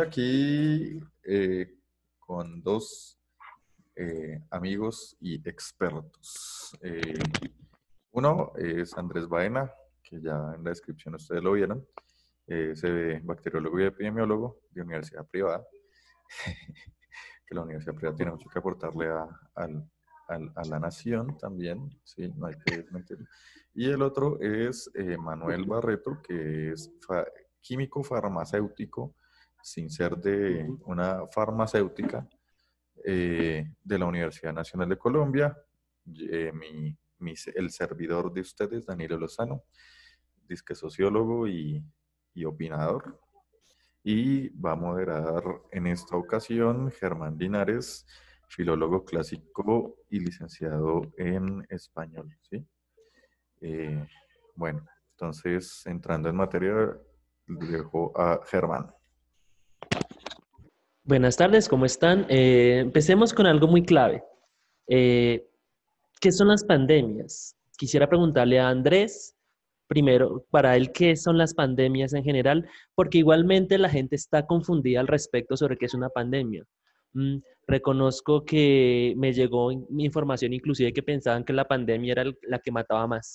Aquí eh, con dos eh, amigos y expertos. Eh, uno es Andrés Baena, que ya en la descripción ustedes lo vieron, es bacteriólogo y epidemiólogo de universidad privada, que la universidad privada tiene mucho que aportarle a, a la nación también, sí, no hay que mentir. Y el otro es Manuel Barreto, que es químico farmacéutico sin ser de una farmacéutica eh, de la Universidad Nacional de Colombia. Eh, el servidor de ustedes, Danilo Lozano, disque sociólogo y, y opinador. Y va a moderar en esta ocasión Germán Linares, filólogo clásico y licenciado en español. ¿sí? Eh, bueno, entonces entrando en materia, dejo a Germán. Buenas tardes, ¿cómo están? Eh, empecemos con algo muy clave. Eh, ¿Qué son las pandemias? Quisiera preguntarle a Andrés, primero, para él, ¿qué son las pandemias en general? Porque igualmente la gente está confundida al respecto sobre qué es una pandemia. Mm, reconozco que me llegó información inclusive que pensaban que la pandemia era la que mataba más.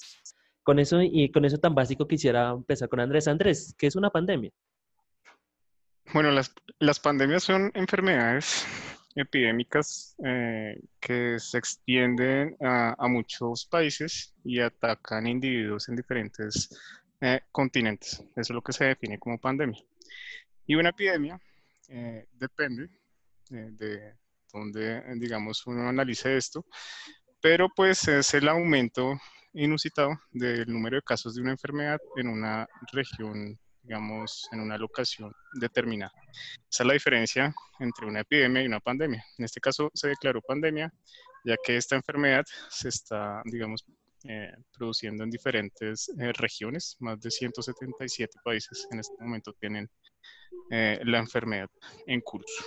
Con eso y con eso tan básico quisiera empezar con Andrés. Andrés, ¿qué es una pandemia? Bueno, las, las pandemias son enfermedades epidémicas eh, que se extienden a, muchos países y atacan individuos en diferentes eh, continentes. Eso es lo que se define como pandemia. Y una epidemia eh, depende de donde, digamos, uno analice esto, pero pues es el aumento inusitado del número de casos de una enfermedad en una región digamos, en una locación determinada. Esa es la diferencia entre una epidemia y una pandemia. En este caso se declaró pandemia, ya que esta enfermedad se está, digamos, eh, produciendo en diferentes eh, regiones. Más de 177 países en este momento tienen eh, la enfermedad en curso.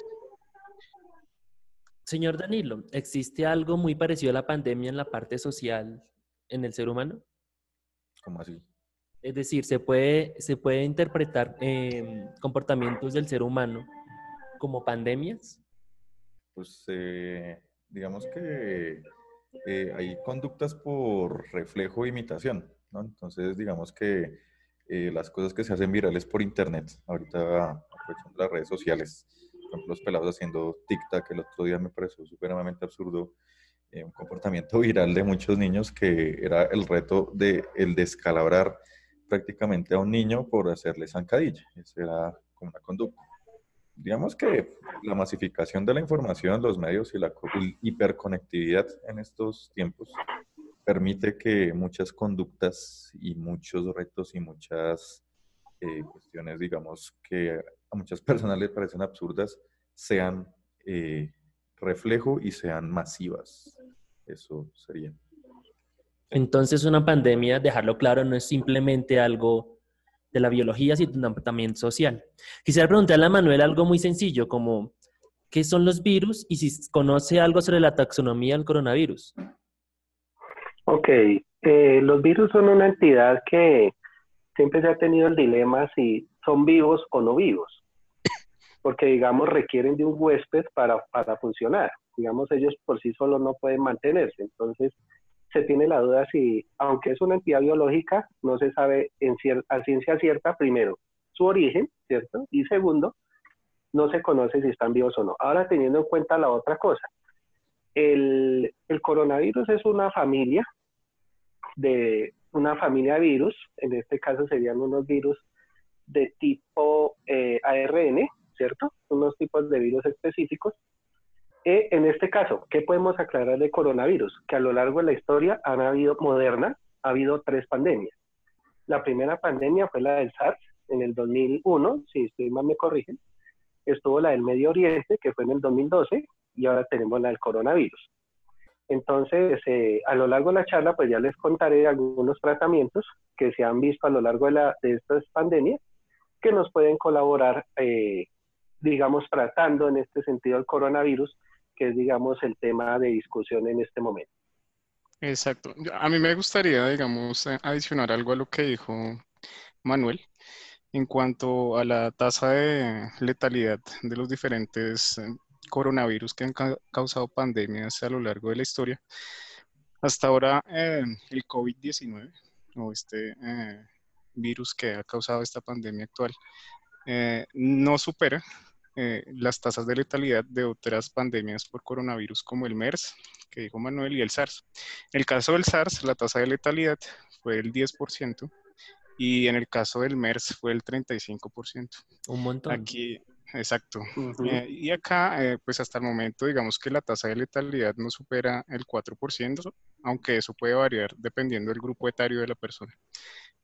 Señor Danilo, ¿existe algo muy parecido a la pandemia en la parte social en el ser humano? ¿Cómo así? Es decir, se puede, se puede interpretar em, comportamientos del ser humano como pandemias. Pues eh, digamos que eh, hay conductas por reflejo e imitación, ¿no? Entonces, digamos que eh, las cosas que se hacen virales por internet, ahorita aprovechando las redes sociales, por ejemplo, los pelados haciendo TikTok, el otro día me pareció supremamente absurdo, un comportamiento viral de muchos niños que era el reto de el descalabrar prácticamente a un niño por hacerle zancadilla. Esa era como una conducta. Digamos que la masificación de la información, los medios y la hiperconectividad en estos tiempos permite que muchas conductas y muchos retos y muchas eh, cuestiones, digamos, que a muchas personas les parecen absurdas, sean eh, reflejo y sean masivas. Eso sería. Entonces una pandemia, dejarlo claro, no es simplemente algo de la biología, sino también social. Quisiera preguntarle a Manuel algo muy sencillo, como ¿qué son los virus y si conoce algo sobre la taxonomía del coronavirus? Ok, eh, los virus son una entidad que siempre se ha tenido el dilema si son vivos o no vivos, porque digamos requieren de un huésped para, para funcionar, digamos ellos por sí solos no pueden mantenerse, entonces se tiene la duda si, aunque es una entidad biológica, no se sabe en a ciencia cierta, primero, su origen, ¿cierto? Y segundo, no se conoce si están vivos o no. Ahora, teniendo en cuenta la otra cosa, el, el coronavirus es una familia de una familia de virus, en este caso serían unos virus de tipo eh, ARN, ¿cierto? Unos tipos de virus específicos e, en este caso, ¿qué podemos aclarar de coronavirus? Que a lo largo de la historia han habido, moderna, ha habido tres pandemias. La primera pandemia fue la del SARS en el 2001, si estoy mal me corrigen. Estuvo la del Medio Oriente, que fue en el 2012, y ahora tenemos la del coronavirus. Entonces, eh, a lo largo de la charla, pues ya les contaré algunos tratamientos que se han visto a lo largo de, la, de estas pandemias que nos pueden colaborar, eh, digamos, tratando en este sentido el coronavirus que es, digamos, el tema de discusión en este momento. Exacto. A mí me gustaría, digamos, eh, adicionar algo a lo que dijo Manuel en cuanto a la tasa de letalidad de los diferentes eh, coronavirus que han causado pandemias a lo largo de la historia. Hasta ahora, eh, el COVID-19 o este virus que ha causado esta pandemia actual no supera eh, las tasas de letalidad de otras pandemias por coronavirus como el MERS, que dijo Manuel, y el SARS. En el caso del SARS, la tasa de letalidad fue el 10% y en el caso del MERS fue el 35%. Un montón. Aquí, exacto. Eh, y acá, eh, pues hasta el momento, digamos que la tasa de letalidad no supera el 4%, aunque eso puede variar dependiendo del grupo etario de la persona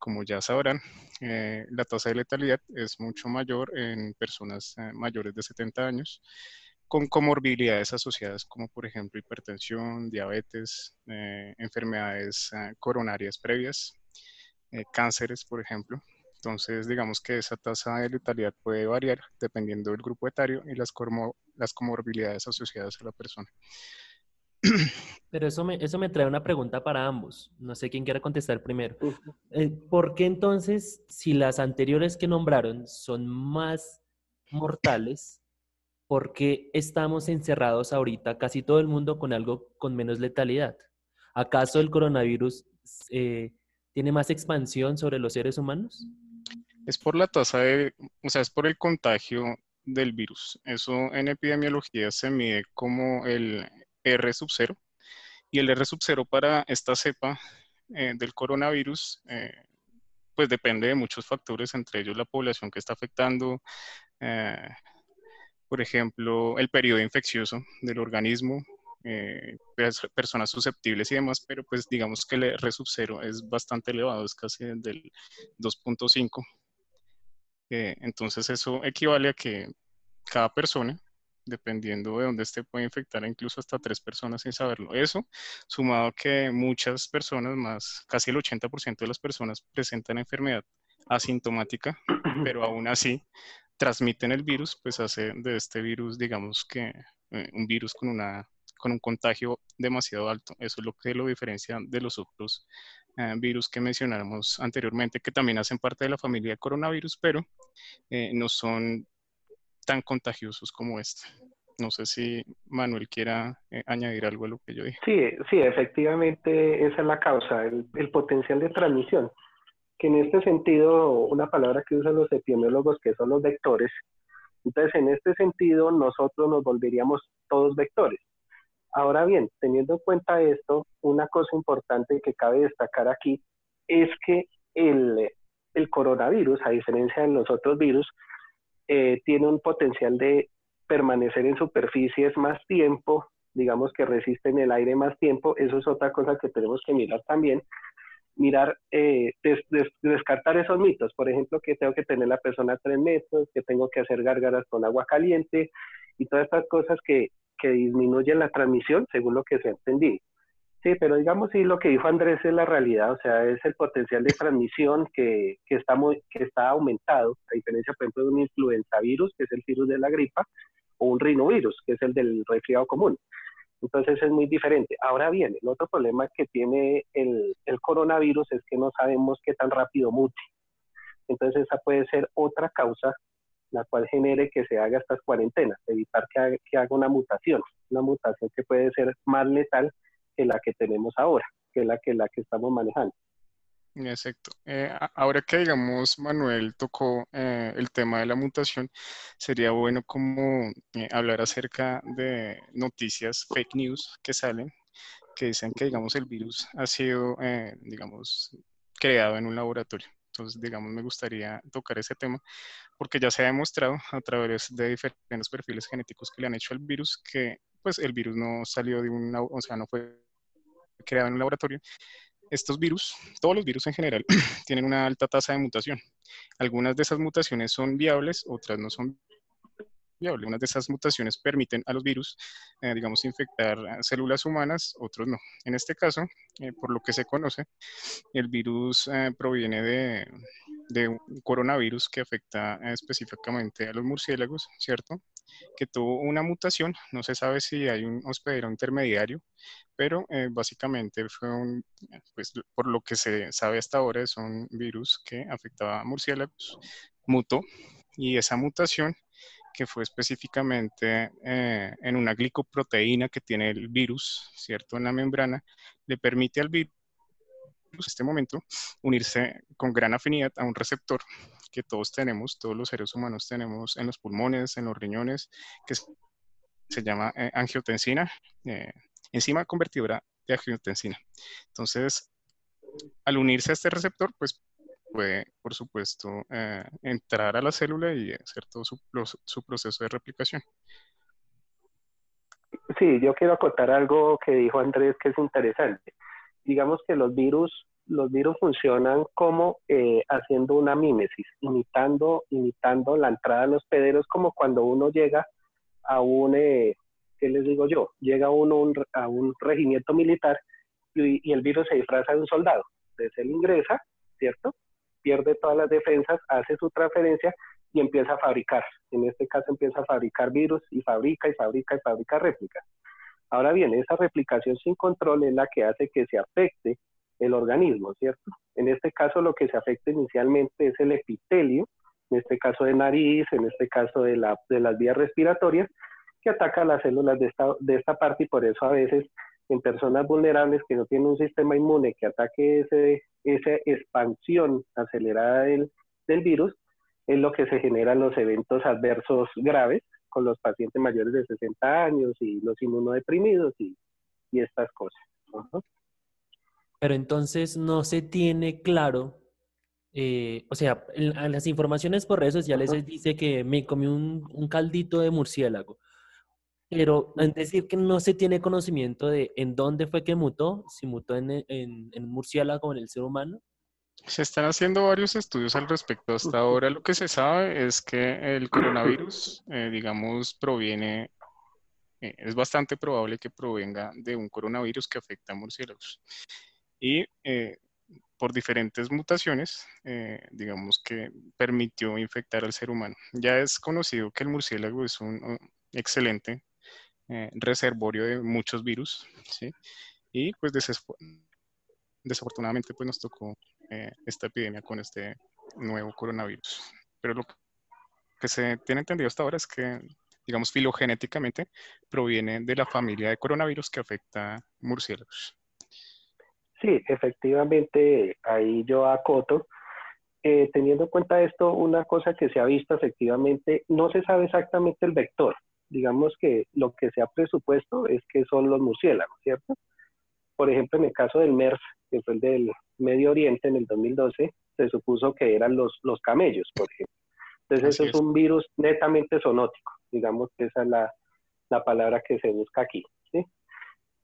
como ya sabrán, eh, la tasa de letalidad es mucho mayor en personas eh, mayores de 70 años con comorbilidades asociadas como por ejemplo hipertensión, diabetes, eh, enfermedades coronarias previas, cánceres por ejemplo. Entonces digamos que esa tasa de letalidad puede variar dependiendo del grupo etario y las, las comorbilidades asociadas a la persona. Pero eso me, eso me trae una pregunta para ambos. No sé quién quiera contestar primero. Eh, ¿Por qué entonces, si las anteriores que nombraron son más mortales, por qué estamos encerrados ahorita casi todo el mundo con algo con menos letalidad? ¿Acaso el coronavirus eh, tiene más expansión sobre los seres humanos? Es por la tasa de, o sea, es por el contagio del virus. Eso en epidemiología se mide como el, R sub 0. Y el R sub 0 para esta cepa eh, del coronavirus, eh, pues depende de muchos factores, entre ellos la población que está afectando, eh, por ejemplo, el periodo infeccioso del organismo, personas susceptibles y demás, pero pues digamos que el R sub 0 es bastante elevado, es casi del 2.5. entonces eso equivale a que cada persona dependiendo de dónde esté, puede infectar incluso hasta tres personas sin saberlo. Eso, sumado a que muchas personas, más casi el 80% de las personas presentan enfermedad asintomática, pero aún así transmiten el virus, pues hace de este virus, digamos que eh, un virus con, una, con un contagio demasiado alto. Eso es lo que lo diferencia de los otros eh, virus que mencionamos anteriormente, que también hacen parte de la familia coronavirus, pero eh, no son tan contagiosos como este. No sé si Manuel quiera eh, añadir algo a lo que yo dije. Sí, sí, efectivamente esa es la causa, el, potencial de transmisión. Que en este sentido, una palabra que usan los epidemiólogos, que son los vectores, entonces en este sentido nosotros nos volveríamos todos vectores. Ahora bien, teniendo en cuenta esto, una cosa importante que cabe destacar aquí es que el, el coronavirus, a diferencia de los otros virus, eh, tiene un potencial de permanecer en superficies más tiempo, digamos que resisten el aire más tiempo, eso es otra cosa que tenemos que mirar también, mirar, eh, descartar esos mitos, por ejemplo, que tengo que tener la persona a tres metros, que tengo que hacer gárgaras con agua caliente, y todas estas cosas que, que disminuyen la transmisión, según lo que se ha entendido. Sí, pero digamos, sí, lo que dijo Andrés es la realidad, o sea, es el potencial de transmisión que, que, está, muy, que está aumentado, a diferencia, por ejemplo, de un influenza virus, que es el virus de la gripa, o un rinovirus, que es el del resfriado común. Entonces es muy diferente. Ahora bien, el otro problema que tiene el, el coronavirus es que no sabemos qué tan rápido mute. Entonces esa puede ser otra causa la cual genere que se haga estas cuarentenas, evitar que que haga una mutación, una mutación que puede ser más letal que la que tenemos ahora, que es la que, la que estamos manejando. Exacto. Eh, ahora que, digamos, Manuel tocó eh, el tema de la mutación, sería bueno como eh, hablar acerca de noticias fake news que salen, que dicen que, digamos, el virus ha sido, digamos, creado en un laboratorio. Entonces, digamos, me gustaría tocar ese tema porque ya se ha demostrado a través de diferentes perfiles genéticos que le han hecho al virus que, pues, el virus no salió de un, o sea, no fue creado en un laboratorio. Estos virus, todos los virus en general, tienen una alta tasa de mutación. Algunas de esas mutaciones son viables, otras no son viables. Unas de esas mutaciones permiten a los virus, eh, digamos, infectar células humanas, otros no. En este caso, eh, por lo que se conoce, el virus eh, proviene de, de, un coronavirus que afecta específicamente a los murciélagos, ¿cierto? que tuvo una mutación, no se sabe si hay un hospedero intermediario, pero eh, básicamente fue un, pues por lo que se sabe hasta ahora es un virus que afectaba a murciélagos, mutó y esa mutación que fue específicamente eh, en una glicoproteína que tiene el virus, ¿cierto? En la membrana, le permite al virus este momento unirse con gran afinidad a un receptor que todos tenemos, todos los seres humanos tenemos en los pulmones, en los riñones, que se llama eh, angiotensina, eh, enzima convertidora de angiotensina. Entonces, al unirse a este receptor, pues puede, por supuesto, eh, entrar a la célula y hacer todo su, su, proceso de replicación. Sí, yo quiero acotar algo que dijo Andrés que es interesante. Digamos que los virus los virus funcionan como eh, haciendo una mímesis, imitando, imitando la entrada de los pederos, como cuando uno llega a un, eh, ¿qué les digo yo? Llega uno a un regimiento militar y, y, el virus se disfraza de un soldado. Entonces él ingresa, ¿cierto? Pierde todas las defensas, hace su transferencia y empieza a fabricar. En este caso empieza a fabricar virus y fabrica y fabrica y fabrica réplicas. Ahora bien, esa replicación sin control es la que hace que se afecte el organismo, ¿cierto? En este caso lo que se afecta inicialmente es el epitelio, en este caso de nariz, en este caso de, la, de las vías respiratorias, que ataca las células de esta, de esta parte y por eso a veces en personas vulnerables que no tienen un sistema inmune que ataque ese, esa expansión acelerada del, del virus, es lo que se generan los eventos adversos graves con los pacientes mayores de 60 años y los inmunodeprimidos y, y estas cosas. Pero entonces no se tiene claro, eh, o sea, en, las informaciones por redes sociales se dice que me comí un, un, caldito de murciélago, pero es decir que no se tiene conocimiento de en dónde fue que mutó, si mutó en, en, en murciélago o en el ser humano. Se están haciendo varios estudios al respecto. Hasta ahora lo que se sabe es que el coronavirus, eh, digamos, proviene, eh, es bastante probable que provenga de un coronavirus que afecta a murciélagos y eh, por diferentes mutaciones, digamos que permitió infectar al ser humano. Ya es conocido que el murciélago es un, excelente reservorio de muchos virus, ¿sí? Y pues desafortunadamente pues nos tocó esta epidemia con este nuevo coronavirus. Pero lo que se tiene entendido hasta ahora es que, digamos, filogenéticamente proviene de la familia de coronavirus que afecta murciélagos. Sí, efectivamente, ahí yo acoto. Eh, teniendo en cuenta esto, una cosa que se ha visto efectivamente, no se sabe exactamente el vector. Digamos que lo que se ha presupuesto es que son los murciélagos, ¿cierto? Por ejemplo, en el caso del MERS, que fue el del Medio Oriente en el 2012, se supuso que eran los, los camellos, por ejemplo. Entonces, eso es. un virus netamente zoonótico, digamos que esa es la, la palabra que se busca aquí. ¿sí?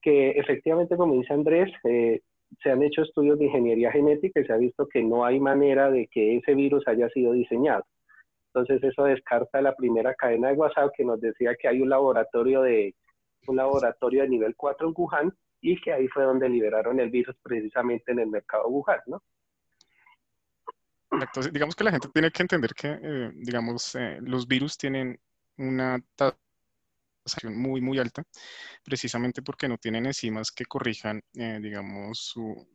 Que efectivamente, como dice Andrés, eh, se han hecho estudios de ingeniería genética y se ha visto que no hay manera de que ese virus haya sido diseñado. Entonces eso descarta la primera cadena de WhatsApp que nos decía que hay un laboratorio de un laboratorio de nivel 4 en Wuhan y que ahí fue donde liberaron el virus precisamente en el mercado Wuhan, ¿no? Entonces, digamos que la gente tiene que entender que, eh, digamos, eh, los virus tienen una tasa muy, muy alta, precisamente porque no tienen enzimas que corrijan, eh, digamos, su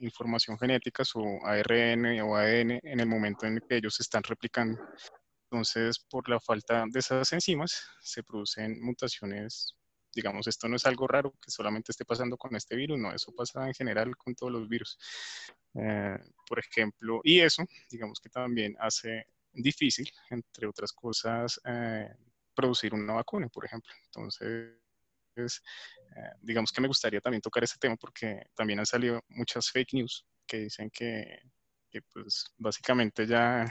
información genética, su ARN o ADN en el momento en que ellos se están replicando. Entonces, por la falta de esas enzimas, se producen mutaciones digamos, esto no es algo raro que solamente esté pasando con este virus, no, eso pasa en general con todos los virus. Eh, por ejemplo, y eso, digamos que también hace difícil, entre otras cosas, eh, producir una vacuna, por ejemplo. Entonces, eh, digamos que me gustaría también tocar ese tema porque también han salido muchas fake news que dicen que, que pues básicamente ya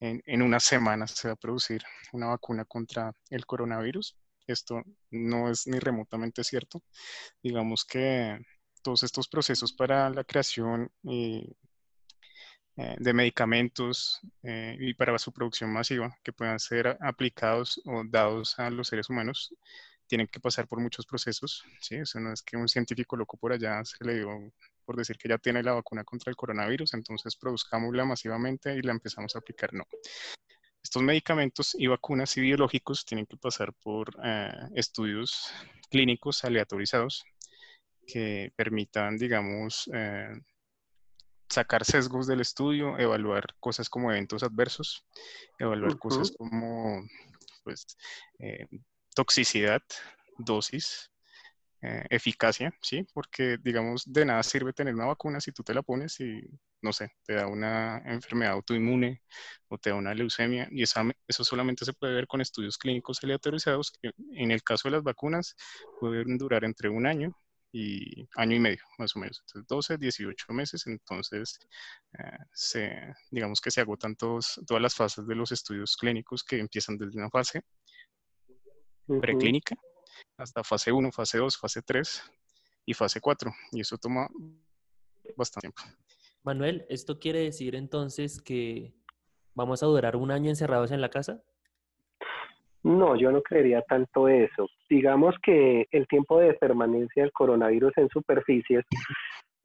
en, en una semana se va a producir una vacuna contra el coronavirus esto no es ni remotamente cierto. Digamos que todos estos procesos para la creación eh, de medicamentos eh, y para su producción masiva que puedan ser aplicados o dados a los seres humanos tienen que pasar por muchos procesos. ¿sí? Eso no es que un científico loco por allá se le dio por decir que ya tiene la vacuna contra el coronavirus, entonces produzcámosla masivamente y la empezamos a aplicar. No. Estos medicamentos y vacunas y biológicos tienen que pasar por eh, estudios clínicos aleatorizados que permitan, digamos, eh, sacar sesgos del estudio, evaluar cosas como eventos adversos, evaluar cosas como pues, eh, toxicidad, dosis, eficacia, ¿sí? Porque, digamos, de nada sirve tener una vacuna si tú te la pones y no sé, te da una enfermedad autoinmune o te da una leucemia y eso solamente se puede ver con estudios clínicos aleatorizados que en el caso de las vacunas pueden durar entre un año y año y medio, más o menos. Entonces, 12, 18 meses, entonces eh, se, digamos que se agotan todos, todas las fases de los estudios clínicos que empiezan desde una fase preclínica hasta fase 1, fase 2, fase 3 y fase 4. Y eso toma bastante tiempo. Manuel, ¿esto quiere decir entonces que vamos a durar un año encerrados en la casa? No, yo no creería tanto eso. Digamos que el tiempo de permanencia del coronavirus en superficies,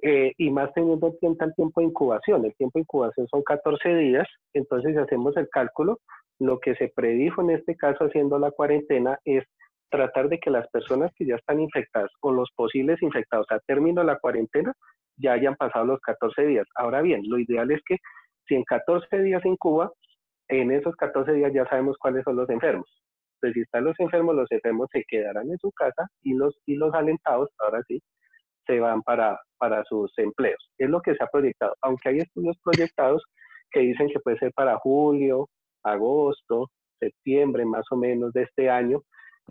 eh, y más teniendo en cuenta el tiempo de incubación, el tiempo de incubación son 14 días, entonces si hacemos el cálculo, lo que se predijo en este caso haciendo la cuarentena es tratar de que las personas que ya están infectadas o los posibles infectados a término de la cuarentena ya hayan pasado los 14 días. Ahora bien, lo ideal es que si en 14 días en Cuba, en esos 14 días ya sabemos cuáles son los enfermos. Pues si están los enfermos, los enfermos se quedarán en su casa y los, y los alentados, ahora sí, se van para, para sus empleos. Es lo que se ha proyectado, aunque hay estudios proyectados que dicen que puede ser para julio, agosto, septiembre más o menos de este año,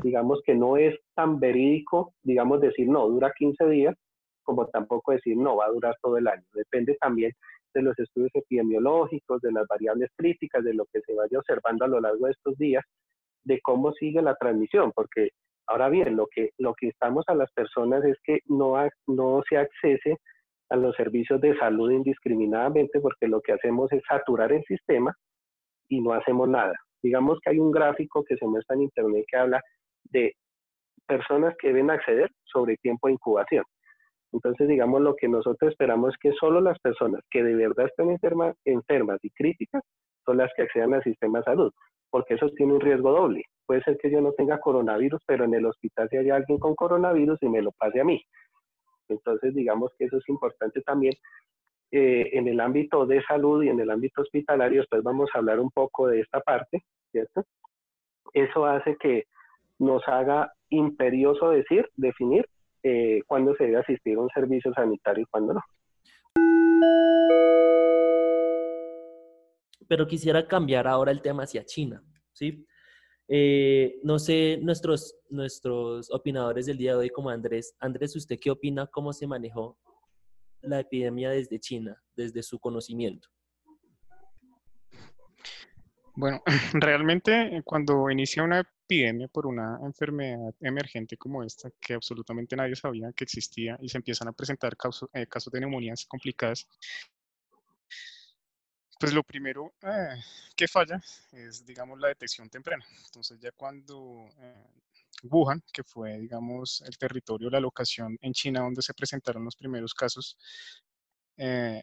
digamos que no es tan verídico, digamos decir, no, dura 15 días, como tampoco decir, no, va a durar todo el año. Depende también de los estudios epidemiológicos, de las variables críticas, de lo que se vaya observando a lo largo de estos días, de cómo sigue la transmisión, porque ahora bien, lo que, lo que estamos a las personas es que no, no se accese a los servicios de salud indiscriminadamente, porque lo que hacemos es saturar el sistema y no hacemos nada. Digamos que hay un gráfico que se muestra en Internet que habla de personas que deben acceder sobre tiempo de incubación. Entonces, digamos, lo que nosotros esperamos es que solo las personas que de verdad estén enfermas, enfermas y críticas son las que accedan al sistema de salud, porque eso tiene un riesgo doble. Puede ser que yo no tenga coronavirus, pero en el hospital si hay alguien con coronavirus y me lo pase a mí. Entonces, digamos que eso es importante también. Eh, en el ámbito de salud y en el ámbito hospitalario, después vamos a hablar un poco de esta parte, ¿cierto? Eso hace que nos haga imperioso decir, definir eh, cuándo se debe asistir a un servicio sanitario y cuándo no. Pero quisiera cambiar ahora el tema hacia China, ¿sí? Eh, no sé, nuestros, nuestros opinadores del día de hoy, como Andrés. Andrés, ¿usted qué opina? ¿Cómo se manejó la epidemia desde China, desde su conocimiento? Bueno, realmente cuando inicia una epidemia por una enfermedad emergente como esta, que absolutamente nadie sabía que existía y se empiezan a presentar casos, eh, casos de neumonías complicadas, pues lo primero eh, que falla es, digamos, la detección temprana. Entonces ya cuando eh, Wuhan, que fue, digamos, el territorio, la locación en China donde se presentaron los primeros casos, eh,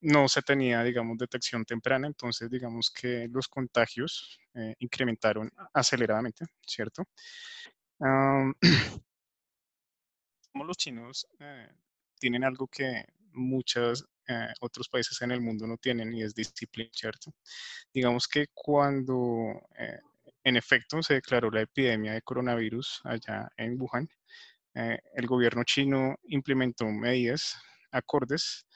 no se tenía, digamos, detección temprana, entonces digamos que los contagios eh, incrementaron aceleradamente, ¿cierto? los chinos eh, tienen algo que muchos otros países en el mundo no tienen y es disciplina, ¿cierto? Digamos que cuando en efecto se declaró la epidemia de coronavirus allá en Wuhan, el gobierno chino implementó medidas acordes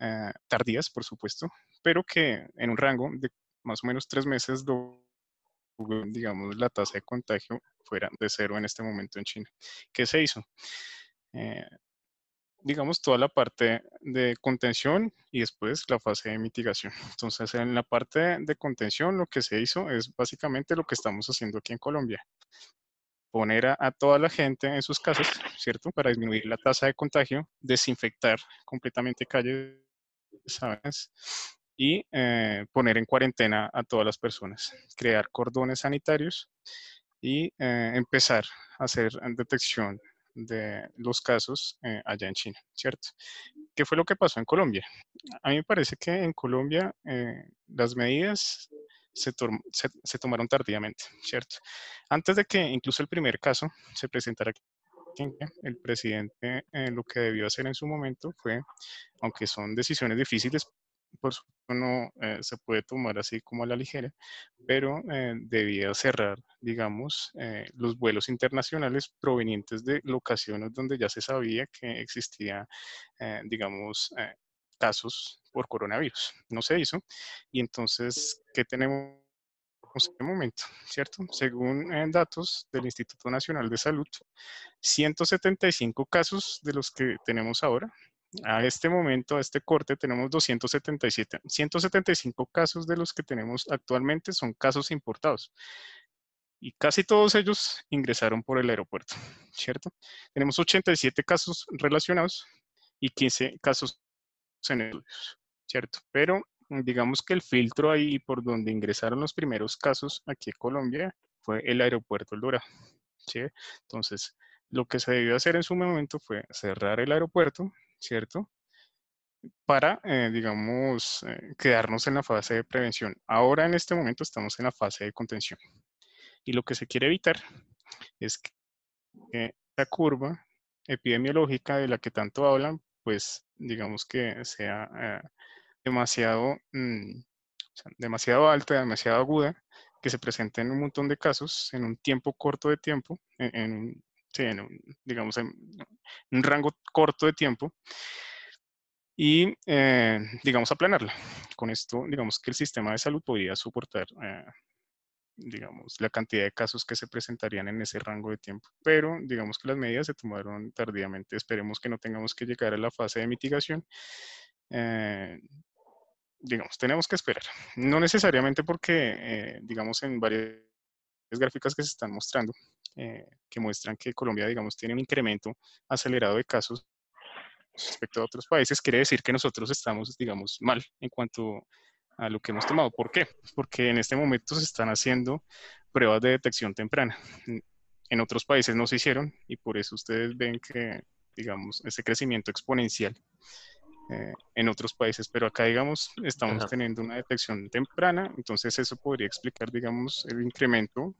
eh, tardías, por supuesto, pero que en un rango de más o menos tres meses, digamos, la tasa de contagio fuera de cero en este momento en China. ¿Qué se hizo? Eh, digamos, toda la parte de contención y después la fase de mitigación. Entonces, en la parte de contención, lo que se hizo es básicamente lo que estamos haciendo aquí en Colombia. Poner a, toda la gente en sus casas, ¿cierto? Para disminuir la tasa de contagio, desinfectar completamente calles Y eh, poner en cuarentena a todas las personas, crear cordones sanitarios y eh, empezar a hacer detección de los casos eh, allá en China, ¿cierto? ¿Qué fue lo que pasó en Colombia? A mí me parece que en Colombia las medidas se, se, tomaron tardíamente, ¿cierto? Antes de que incluso el primer caso se presentara el presidente eh, lo que debió hacer en su momento fue, aunque son decisiones difíciles, por supuesto no eh, se puede tomar así como a la ligera, pero eh, debía cerrar, digamos, los vuelos internacionales provenientes de locaciones donde ya se sabía que existía, digamos, casos por coronavirus. No se hizo. Y entonces, ¿qué tenemos? Este momento, ¿cierto? Según datos del Instituto Nacional de Salud, 175 casos de los que tenemos ahora. A este momento, a este corte, tenemos 277. 175 casos de los que tenemos actualmente son casos importados. Y casi todos ellos ingresaron por el aeropuerto, ¿cierto? Tenemos 87 casos relacionados y 15 casos en estudios, ¿cierto? Pero digamos que el filtro ahí por donde ingresaron los primeros casos aquí en Colombia fue el aeropuerto El Dorado. Entonces, lo que se debió hacer en su momento fue cerrar el aeropuerto, ¿cierto? Para, eh, digamos, eh, quedarnos en la fase de prevención. Ahora en este momento estamos en la fase de contención. Y lo que se quiere evitar es que la curva epidemiológica de la que tanto hablan, pues digamos que sea eh, demasiado, mm, demasiado alta, demasiado aguda, que se presente en un montón de casos en un tiempo corto de tiempo, en, en digamos, en un rango corto de tiempo y, eh, digamos, aplanarla. Con esto, digamos que el sistema de salud podría soportar, eh, digamos, la cantidad de casos que se presentarían en ese rango de tiempo. Pero, digamos que las medidas se tomaron tardíamente. Esperemos que no tengamos que llegar a la fase de mitigación. Eh, digamos, tenemos que esperar. No necesariamente porque, digamos, en varias gráficas que se están mostrando, eh, que muestran que Colombia, digamos, tiene un incremento acelerado de casos respecto a otros países, quiere decir que nosotros estamos, digamos, mal en cuanto a lo que hemos tomado. ¿Por qué? Porque en este momento se están haciendo pruebas de detección temprana. En otros países no se hicieron y por eso ustedes ven que, digamos, ese crecimiento exponencial eh, en otros países, pero acá, digamos, estamos teniendo una detección temprana, entonces eso podría explicar, digamos, el incremento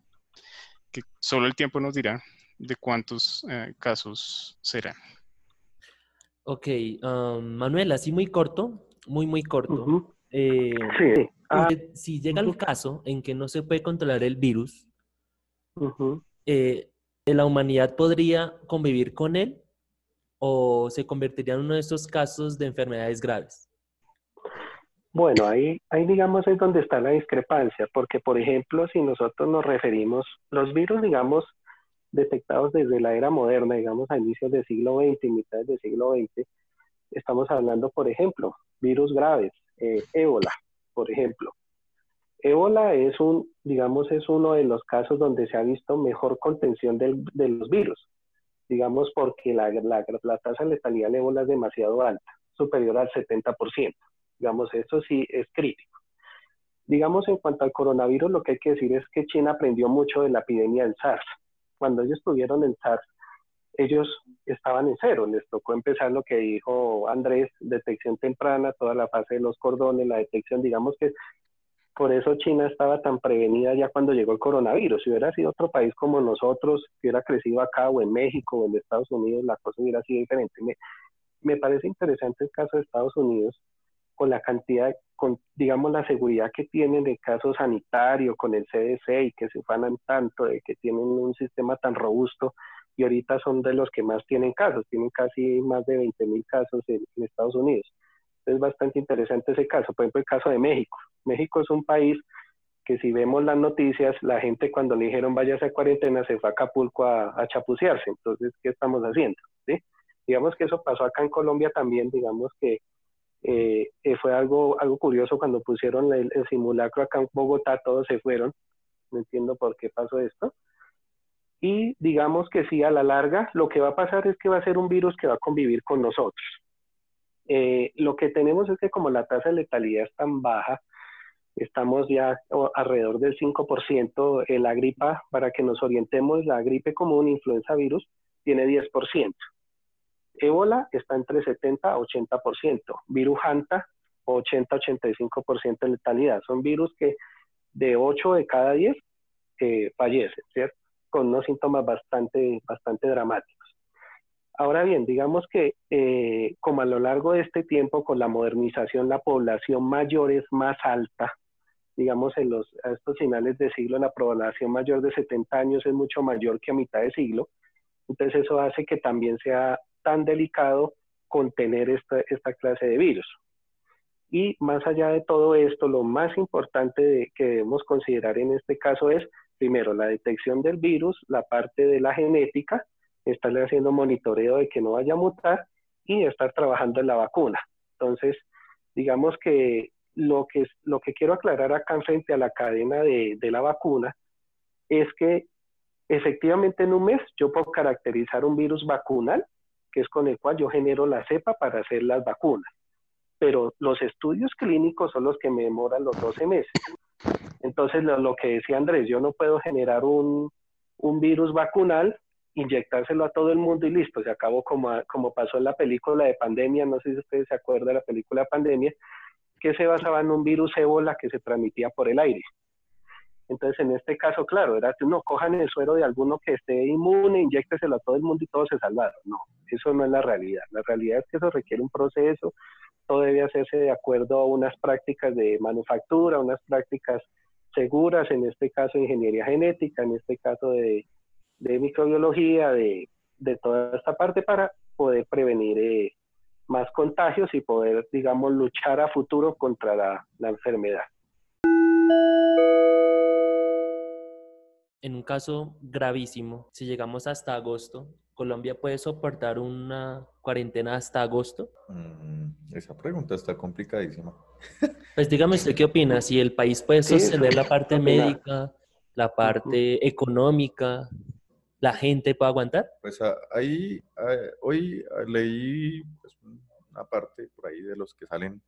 que solo el tiempo nos dirá de cuántos eh, casos serán. Ok, um, Manuel, así muy corto, muy, muy corto. Eh, sí. Ah, si llega el caso en que no se puede controlar el virus, eh, ¿la humanidad podría convivir con él o se convertiría en uno de estos casos de enfermedades graves? Bueno, ahí, ahí digamos es donde está la discrepancia, porque por ejemplo, si nosotros nos referimos, los virus, digamos, detectados desde la era moderna, digamos, a inicios del siglo XX y mitad del siglo XX, estamos hablando, por ejemplo, virus graves, eh, ébola, por ejemplo. Ébola es un, digamos, es uno de los casos donde se ha visto mejor contención del, de los virus, digamos, porque la, la, la tasa de letalidad de ébola es demasiado alta, superior al 70%. Digamos, eso sí es crítico. Digamos, en cuanto al coronavirus, lo que hay que decir es que China aprendió mucho de la epidemia del SARS. Cuando ellos tuvieron el SARS, ellos estaban en cero, les tocó empezar lo que dijo Andrés, detección temprana, toda la fase de los cordones, la detección, digamos que por eso China estaba tan prevenida ya cuando llegó el coronavirus. Si hubiera sido otro país como nosotros, que hubiera crecido acá o en México o en Estados Unidos, la cosa hubiera sido diferente. Me, me parece interesante el caso de Estados Unidos con la cantidad, con digamos la seguridad que tienen de caso sanitario, con el CDC y que se ufanan tanto de que tienen un sistema tan robusto y ahorita son de los que más tienen casos, tienen casi más de 20 mil casos en, Estados Unidos. Es bastante interesante ese caso. Por ejemplo, el caso de México. México es un país que si vemos las noticias, la gente cuando le dijeron váyase a cuarentena se fue a Acapulco a, chapucearse. Entonces, ¿qué estamos haciendo? ¿Sí? Digamos que eso pasó acá en Colombia también, digamos que eh, fue algo, algo curioso cuando pusieron el, el, simulacro acá en Bogotá, todos se fueron. No entiendo por qué pasó esto y digamos que sí, a la larga lo que va a pasar es que va a ser un virus que va a convivir con nosotros. Eh, lo que tenemos es que como la tasa de letalidad es tan baja, estamos ya alrededor del 5%, eh, la gripa, para que nos orientemos, la gripe común, influenza virus, tiene 10%. Ébola está entre 70 a 80%, virus Hanta 80-85% de letalidad. Son virus que de 8 de cada 10 eh, fallecen, ¿cierto? con unos síntomas bastante, bastante dramáticos. Ahora bien, digamos que eh, como a lo largo de este tiempo, con la modernización, la población mayor es más alta, digamos, en los, a estos finales de siglo, la población mayor de 70 años es mucho mayor que a mitad de siglo, entonces eso hace que también sea tan delicado contener esta, esta clase de virus. Y más allá de todo esto, lo más importante que debemos considerar en este caso es primero, la detección del virus, la parte de la genética, estarle haciendo monitoreo de que no vaya a mutar y estar trabajando en la vacuna. Entonces, digamos que lo que, lo que quiero aclarar acá frente a la cadena de, de la vacuna es que efectivamente en un mes yo puedo caracterizar un virus vacunal, que es con el cual yo genero la cepa para hacer las vacunas. Pero los estudios clínicos son los que me demoran los 12 meses. Entonces, lo, que decía Andrés, yo no puedo generar un, virus vacunal, inyectárselo a todo el mundo y listo, se acabó como, como pasó en la película de pandemia, no sé si ustedes se acuerdan de la película de pandemia, que se basaba en un virus ébola que se transmitía por el aire. Entonces, en este caso, claro, era que uno cojan el suero de alguno que esté inmune, inyecteselo a todo el mundo y todos se salvaron. No, eso no es la realidad. La realidad es que eso requiere un proceso, todo debe hacerse de acuerdo a unas prácticas de manufactura, unas prácticas seguras, en este caso ingeniería genética, en este caso de, microbiología, de, toda esta parte para poder prevenir eh, más contagios y poder, digamos, luchar a futuro contra la, la enfermedad. En un caso gravísimo, si llegamos hasta agosto, ¿Colombia puede soportar una cuarentena hasta agosto? Mm, esa pregunta está complicadísima. Pues dígame usted qué opina, si el país puede sostener la parte médica, la parte económica, la gente puede aguantar. Pues ah, ahí, ah, hoy ah, leí pues, una parte por ahí de los que salen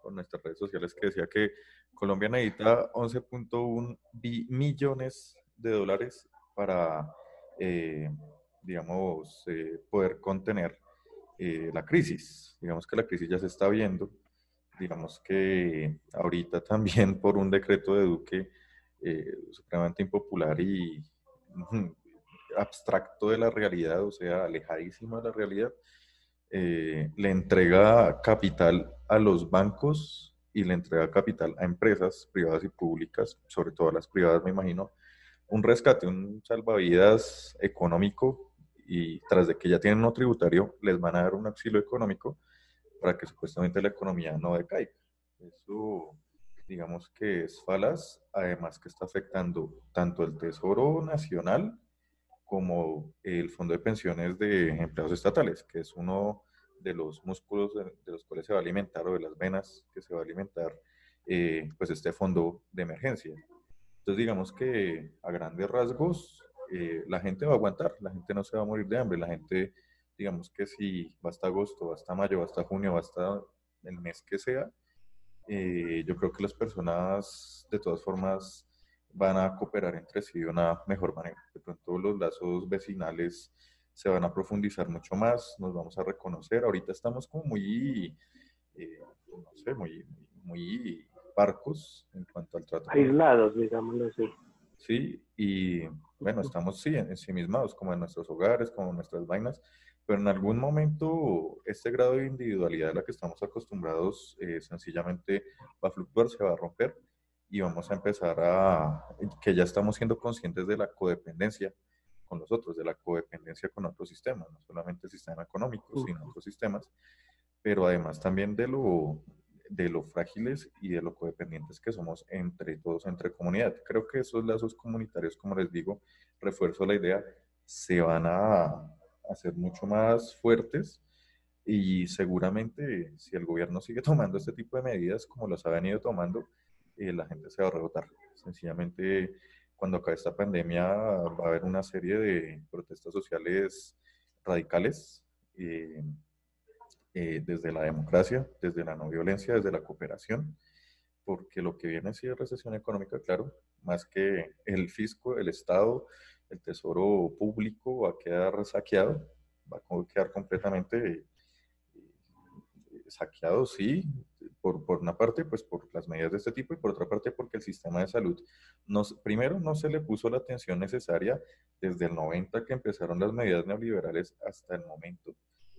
con nuestras redes sociales que decía que Colombia necesita 11.1 millones de dólares para eh, digamos, eh, poder contener eh, la crisis. Digamos que la crisis ya se está viendo. Digamos que ahorita también por un decreto de Duque eh, supremamente impopular y abstracto de la realidad, o sea, alejadísimo de la realidad, le entrega capital a los bancos y le entrega capital a empresas privadas y públicas, sobre todo a las privadas, me imagino, un rescate, un salvavidas económico y tras de que ya tienen un tributario, les van a dar un auxilio económico para que supuestamente la economía no decaiga. Eso, digamos que es falaz, además que está afectando tanto el Tesoro Nacional como el Fondo de Pensiones de Empleados Estatales, que es uno de los músculos de, los cuales se va a alimentar o de las venas que se va a alimentar eh, pues este fondo de emergencia. Entonces digamos que a grandes rasgos eh, la gente va a aguantar, la gente no se va a morir de hambre, la gente, digamos que si va hasta agosto, va hasta mayo, va hasta junio, va hasta el mes que sea, eh, yo creo que las personas de todas formas van a cooperar entre sí de una mejor manera. De pronto los lazos vecinales se van a profundizar mucho más, nos vamos a reconocer. Ahorita estamos como muy, eh, no sé, muy, muy parcos en cuanto al trato. Aislados, digámoslo así. Sí, y bueno, estamos sí, ensimismados, como en nuestros hogares, como en nuestras vainas, pero en algún momento este grado de individualidad a la que estamos acostumbrados eh, sencillamente va a fluctuar, se va a romper y vamos a empezar a, que ya estamos siendo conscientes de la codependencia con los otros, de la codependencia con otros sistemas, no solamente el sistema económico, sino otros sistemas, pero además también de lo, de lo frágiles y de lo codependientes que somos entre todos, entre comunidad. Creo que esos lazos comunitarios, como les digo, refuerzo la idea, se van a hacer mucho más fuertes y seguramente si el gobierno sigue tomando este tipo de medidas como las ha venido tomando, eh, la gente se va a rebotar. Sencillamente, cuando acabe esta pandemia va a haber una serie de protestas sociales radicales. Eh, eh, desde la democracia, desde la no violencia, desde la cooperación, porque lo que viene sí es recesión económica, claro, más que el fisco, el Estado, el tesoro público va a quedar saqueado, va a quedar completamente eh, saqueado, sí, por, por, una parte, pues por las medidas de este tipo y por otra parte porque el sistema de salud, nos, primero, no se le puso la atención necesaria desde el 90 que empezaron las medidas neoliberales hasta el momento.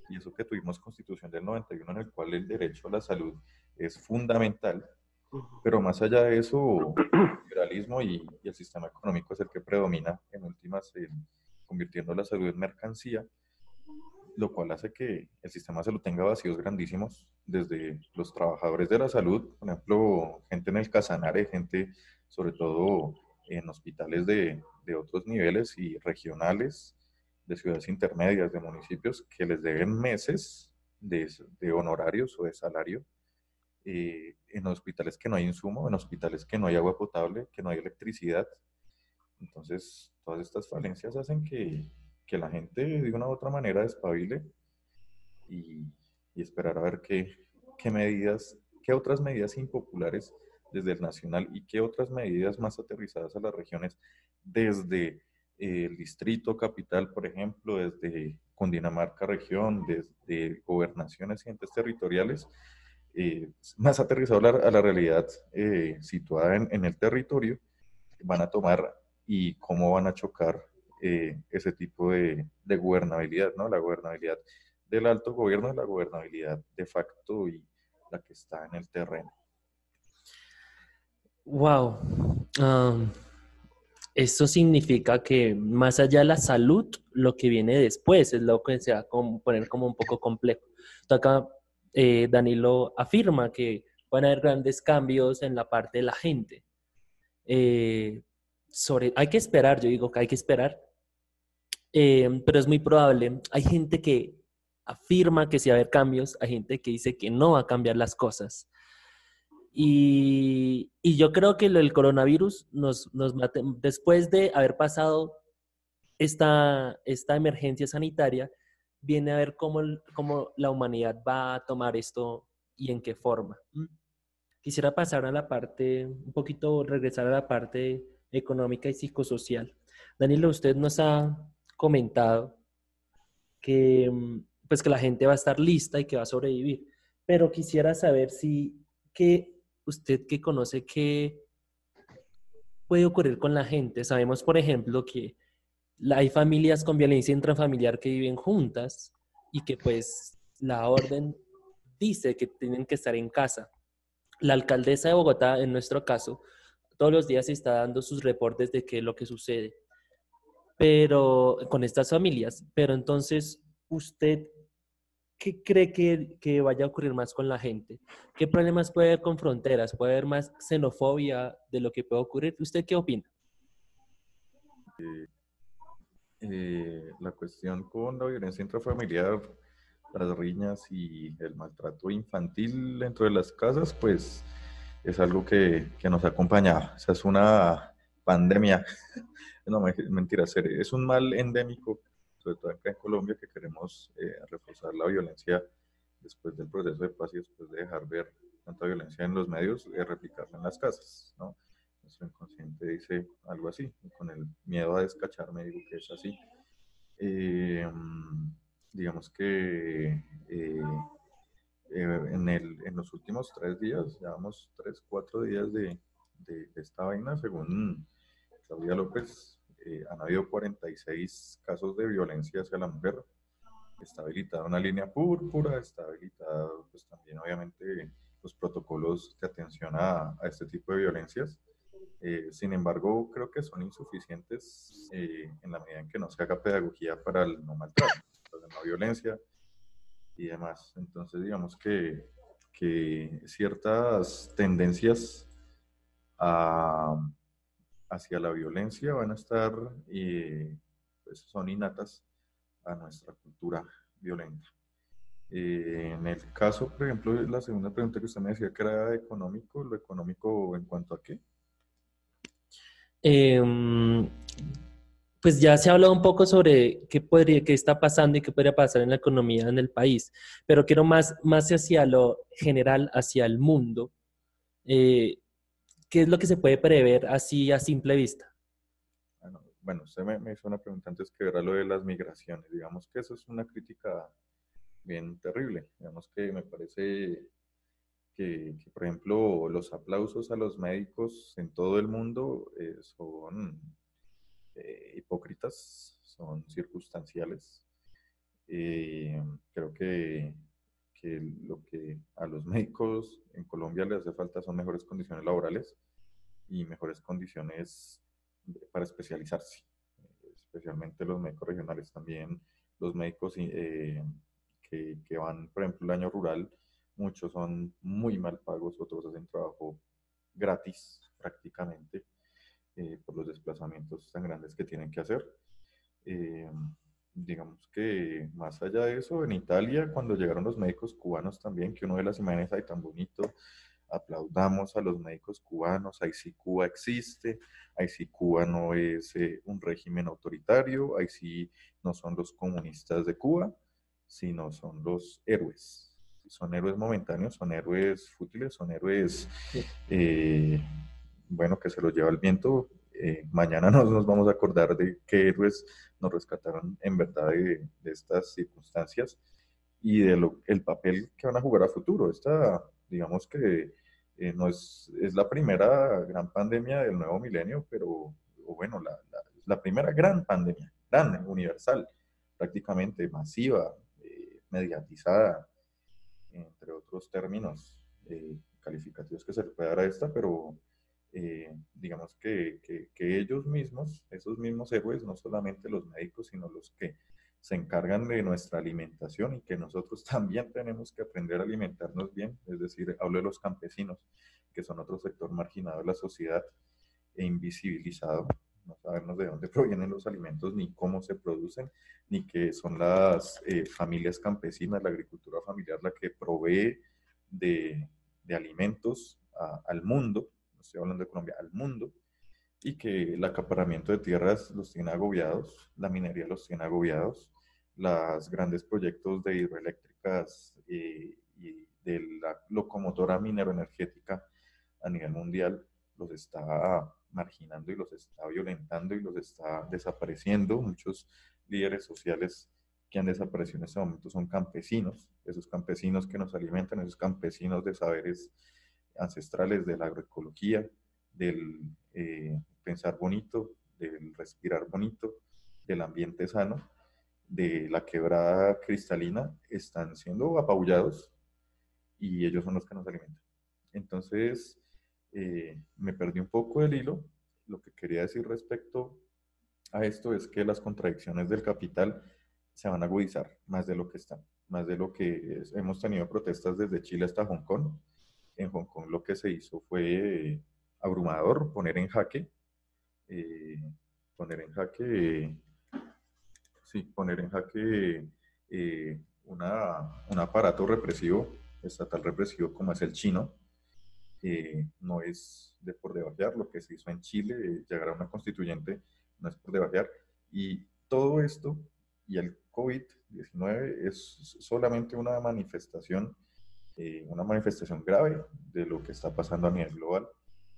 Y eso que tuvimos constitución del 91 en el cual el derecho a la salud es fundamental, pero más allá de eso, el liberalismo y, el sistema económico es el que predomina en últimas, convirtiendo la salud en mercancía, lo cual hace que el sistema de salud tenga vacíos grandísimos, desde los trabajadores de la salud, por ejemplo, gente en el Casanare, gente sobre todo en hospitales de, de otros niveles y regionales, de ciudades intermedias, de municipios, que les deben meses de, de honorarios o de salario eh, en hospitales que no hay insumo, en hospitales que no hay agua potable, que no hay electricidad. Entonces, todas estas falencias hacen que, que la gente de una u otra manera despabile y, y esperar a ver qué, qué medidas, qué otras medidas impopulares desde el nacional y qué otras medidas más aterrizadas a las regiones desde el distrito capital, por ejemplo, desde Cundinamarca región, desde gobernaciones y entes territoriales, eh, más aterrizado a la, realidad eh, situada en, el territorio, van a tomar y cómo van a chocar eh, ese tipo de, de, gobernabilidad, ¿no? La gobernabilidad del alto gobierno y la gobernabilidad de facto y la que está en el terreno. Wow. Um, esto significa que más allá de la salud, lo que viene después es lo que se va a poner como un poco complejo. acá eh, Danilo afirma que van a haber grandes cambios en la parte de la gente. Eh, sobre, hay que esperar, yo digo que hay que esperar, eh, pero es muy probable. Hay gente que afirma que sí va a haber cambios, hay gente que dice que no va a cambiar las cosas. Y, yo creo que el coronavirus nos, nos después de haber pasado esta, esta emergencia sanitaria, viene a ver cómo, cómo la humanidad va a tomar esto y en qué forma. Quisiera pasar a la parte, un poquito regresar a la parte económica y psicosocial. Danilo, usted nos ha comentado que, pues que la gente va a estar lista y que va a sobrevivir, pero quisiera saber si, ¿qué, usted que conoce qué puede ocurrir con la gente. Sabemos, por ejemplo, que hay familias con violencia intrafamiliar que viven juntas y que pues la orden dice que tienen que estar en casa. La alcaldesa de Bogotá, en nuestro caso, todos los días está dando sus reportes de qué es lo que sucede. Pero con estas familias, pero entonces usted ¿qué cree que, vaya a ocurrir más con la gente? ¿Qué problemas puede haber con fronteras? ¿Puede haber más xenofobia de lo que puede ocurrir? ¿Usted qué opina? Eh, la cuestión con la violencia intrafamiliar, las riñas y el maltrato infantil dentro de las casas, pues es algo que, que nos acompaña. O sea, es una pandemia, no, mentira, es un mal endémico sobre todo acá en Colombia, que queremos eh, reforzar la violencia después del proceso de paz y después de dejar ver tanta violencia en los medios, es replicarla en las casas, ¿no? Nuestro inconsciente dice algo así, con el miedo a descacharme digo que es así. Eh, digamos que eh, en, el, en, los últimos tres días, llevamos tres, cuatro días de, de, esta vaina, según Claudia López, han habido 46 casos de violencia hacia la mujer, está habilitada una línea púrpura, está habilitada pues también obviamente los protocolos de atención a, a este tipo de violencias. Eh, sin embargo, creo que son insuficientes eh, en la medida en que no se haga pedagogía para el no maltrato, para la no violencia y demás. Entonces, digamos que, que ciertas tendencias a, hacia la violencia van a estar, y pues son innatas a nuestra cultura violenta. Eh, en el caso, por ejemplo, la segunda pregunta que usted me decía que era económico, ¿lo económico en cuanto a qué? Em, pues ya se ha hablado un poco sobre qué, podría, qué está pasando y qué podría pasar en la economía en el país, pero quiero más, más hacia lo general, hacia el mundo. Eh, ¿Qué es lo que se puede prever así a simple vista? bueno, usted me, hizo una pregunta antes que era lo de las migraciones. Digamos que eso es una crítica bien terrible. Digamos que me parece que, por ejemplo, los aplausos a los médicos en todo el mundo eh, son eh, hipócritas, son circunstanciales. Eh, creo que, que lo que a los médicos en Colombia les hace falta son mejores condiciones laborales y mejores condiciones para especializarse, especialmente los médicos regionales también, los médicos eh, que, que, van, por ejemplo, el año rural, muchos son muy mal pagos, otros hacen trabajo gratis prácticamente eh, por los desplazamientos tan grandes que tienen que hacer. Eh, digamos que más allá de eso, en Italia, cuando llegaron los médicos cubanos también, que uno de las imágenes ahí tan bonito, aplaudamos a los médicos cubanos, ahí sí Cuba existe, ahí sí Cuba no es eh, un régimen autoritario, ahí sí no son los comunistas de Cuba, sino son los héroes. Son héroes momentáneos, son héroes fútiles, son héroes, eh, bueno, que se los lleva el viento. Eh, mañana nos, vamos a acordar de qué héroes nos rescataron en verdad de, de estas circunstancias y de el papel que van a jugar a futuro. Esta digamos que eh, no es, es la primera gran pandemia del nuevo milenio, pero o bueno, la, la, primera gran pandemia, gran, universal, prácticamente masiva, eh, mediatizada, entre otros términos eh, calificativos que se le puede dar a esta, pero digamos que, que, que ellos mismos, esos mismos héroes, no solamente los médicos, sino los que se encargan de nuestra alimentación y que nosotros también tenemos que aprender a alimentarnos bien, es decir, hablo de los campesinos, que son otro sector marginado de la sociedad e invisibilizado. No sabemos de dónde provienen los alimentos, ni cómo se producen, ni que son las eh, familias campesinas, la agricultura familiar, la que provee de, de alimentos al mundo, estoy hablando de Colombia, al mundo, y que el acaparamiento de tierras los tiene agobiados, la minería los tiene agobiados, los grandes proyectos de hidroeléctricas y, de la locomotora mineroenergética a nivel mundial los está marginando y los está violentando y los está desapareciendo. Muchos líderes sociales que han desaparecido en este momento son campesinos, esos campesinos que nos alimentan, esos campesinos de saberes ancestrales de la agroecología, del eh, pensar bonito, del respirar bonito, del ambiente sano, de la quebrada cristalina, están siendo apabullados y ellos son los que nos alimentan. Entonces, eh, me perdí un poco el hilo. Lo que quería decir respecto a esto es que las contradicciones del capital se van a agudizar más de lo que están, más de lo que hemos tenido protestas desde Chile hasta Hong Kong. En Hong Kong lo que se hizo fue abrumador, poner en jaque, eh, poner en jaque, sí, poner en jaque eh, una, un aparato represivo, estatal represivo como es el chino, no es de por debajear, lo que se hizo en Chile, llegar a una constituyente, no es por debajear, y todo esto y el COVID-19 es solamente una manifestación eh, una manifestación grave de lo que está pasando a nivel global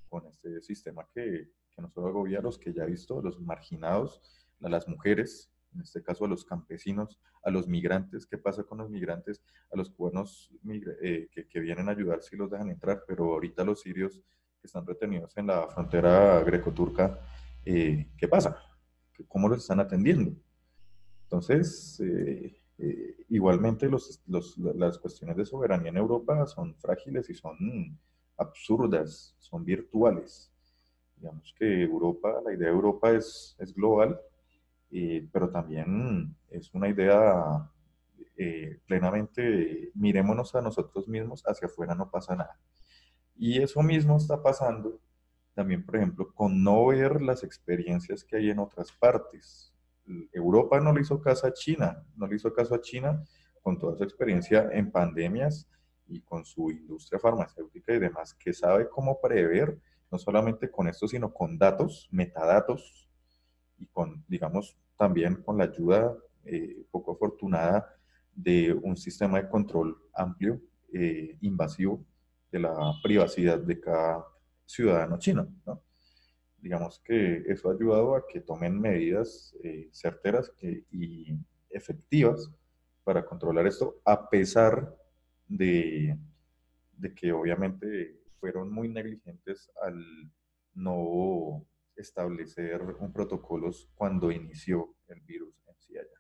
con este sistema que, que no solo agobia a los que ya he visto, a los marginados, a las mujeres, en este caso a los campesinos, a los migrantes, qué pasa con los migrantes, a los cubanos eh, que, que, vienen a ayudar si los dejan entrar, pero ahorita los sirios que están retenidos en la frontera greco-turca, eh, ¿qué pasa? ¿Cómo los están atendiendo? Entonces, eh, igualmente los, los, las cuestiones de soberanía en Europa son frágiles y son absurdas, son virtuales. Digamos que Europa, la idea de Europa es, es global, pero también es una idea eh, plenamente, mirémonos a nosotros mismos, hacia afuera no pasa nada. Y eso mismo está pasando también, por ejemplo, con no ver las experiencias que hay en otras partes. Europa no le hizo caso a China, no le hizo caso a China con toda su experiencia en pandemias y con su industria farmacéutica y demás, que sabe cómo prever, no solamente con esto, sino con datos, metadatos, y con, digamos, también con la ayuda eh, poco afortunada de un sistema de control amplio, eh, invasivo de la privacidad de cada ciudadano chino. ¿no? digamos que eso ha ayudado a que tomen medidas eh, certeras eh, y efectivas para controlar esto, a pesar de, de que obviamente fueron muy negligentes al no establecer un protocolos cuando inició el virus en sí allá.